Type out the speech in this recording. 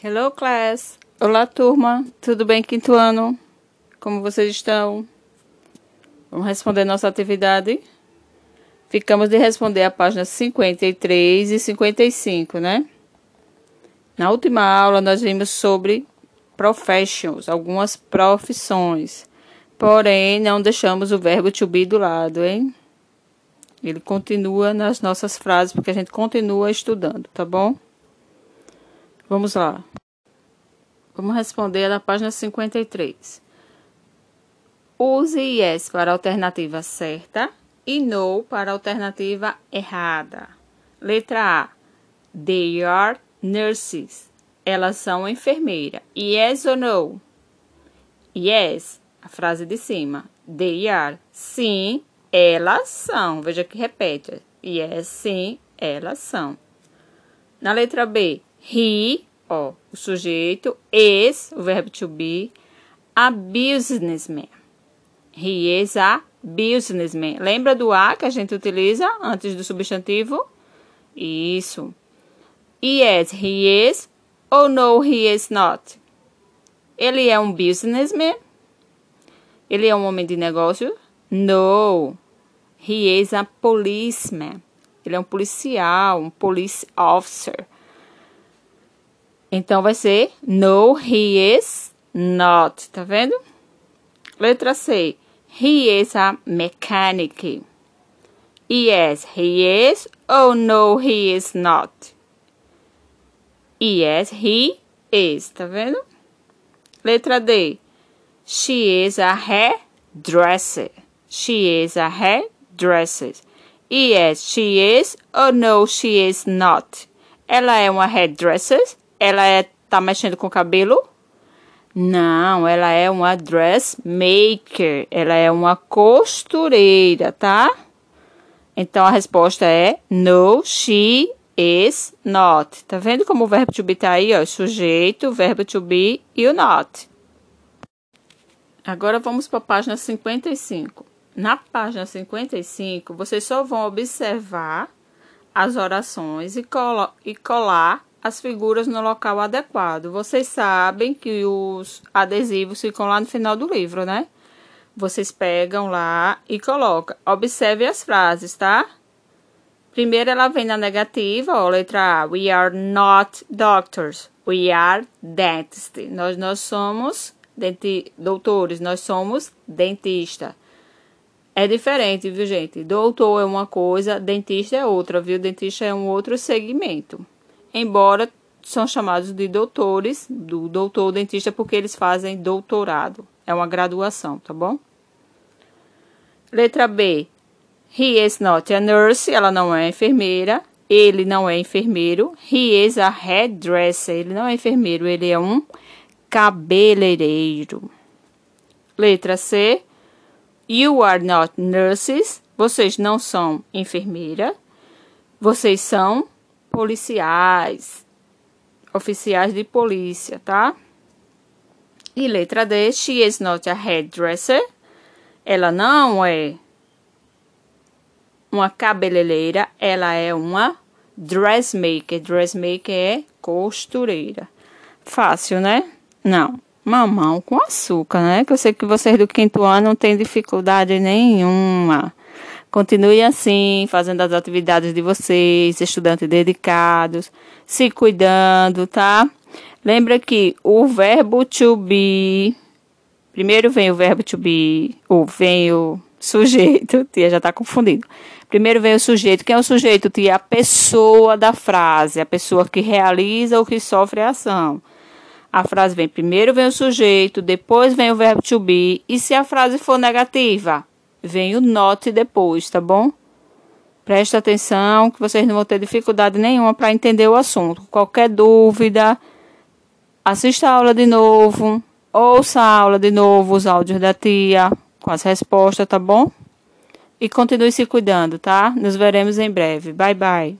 Hello, class! Olá, turma! Tudo bem, quinto ano? Como vocês estão? Vamos responder nossa atividade? Ficamos de responder a página 53 e 55, né? Na última aula, nós vimos sobre professions, algumas profissões. Porém, não deixamos o verbo to be do lado, hein? Ele continua nas nossas frases, porque a gente continua estudando, tá bom? Vamos lá. Vamos responder na página 53. Use yes para a alternativa certa e no para a alternativa errada. Letra A. They are nurses. Elas são enfermeira. Yes ou no? Yes, a frase de cima. They are. Sim, elas são. Veja que repete. Yes, sim, elas são. Na letra B, He, ó, o sujeito, is, o verbo to be, a businessman. He is a businessman. Lembra do a que a gente utiliza antes do substantivo? Isso. Yes, he is. Ou no, he is not. Ele é um businessman? Ele é um homem de negócio? No. He is a policeman. Ele é um policial, um police officer. Então vai ser No, he is not. Tá vendo? Letra C. He is a mechanic. Yes, he is. Oh, no, he is not. Yes, he is. Tá vendo? Letra D. She is a hairdresser. She is a hairdresser. Yes, she is. Oh, no, she is not. Ela é uma hairdresser? Ela é, tá mexendo com o cabelo? Não, ela é uma dressmaker. Ela é uma costureira, tá? Então a resposta é no, she is not. Tá vendo como o verbo to be tá aí, ó? Sujeito, verbo to be e o not. Agora vamos para a página 55. Na página 55, vocês só vão observar as orações e, e colar as figuras no local adequado. Vocês sabem que os adesivos ficam lá no final do livro, né? Vocês pegam lá e colocam. Observe as frases, tá? Primeiro ela vem na negativa, ó, letra A. We are not doctors. We are dentists. Nós não somos denti doutores, nós somos dentista. É diferente, viu, gente? Doutor é uma coisa, dentista é outra, viu? Dentista é um outro segmento embora são chamados de doutores, do doutor dentista, porque eles fazem doutorado. É uma graduação, tá bom? Letra B. He is not a nurse, ela não é enfermeira. Ele não é enfermeiro. He is a hairdresser, ele não é enfermeiro, ele é um cabeleireiro. Letra C. You are not nurses, vocês não são enfermeira. Vocês são policiais, oficiais de polícia, tá? E letra D, she is not a hairdresser. Ela não é uma cabeleireira, ela é uma dressmaker. Dressmaker é costureira. Fácil, né? Não. Mamão com açúcar, né? Que eu sei que vocês do quinto ano não têm dificuldade nenhuma. Continue assim, fazendo as atividades de vocês, estudantes dedicados, se cuidando, tá? Lembra que o verbo to be. Primeiro vem o verbo to be, ou vem o sujeito, tia já está confundido. Primeiro vem o sujeito. Quem é o sujeito, tia? A pessoa da frase, a pessoa que realiza ou que sofre a ação. A frase vem primeiro vem o sujeito, depois vem o verbo to be. E se a frase for negativa? Vem o note depois, tá bom? Presta atenção que vocês não vão ter dificuldade nenhuma para entender o assunto. Qualquer dúvida, assista a aula de novo, ouça a aula de novo, os áudios da tia com as respostas, tá bom? E continue se cuidando, tá? Nos veremos em breve. Bye, bye.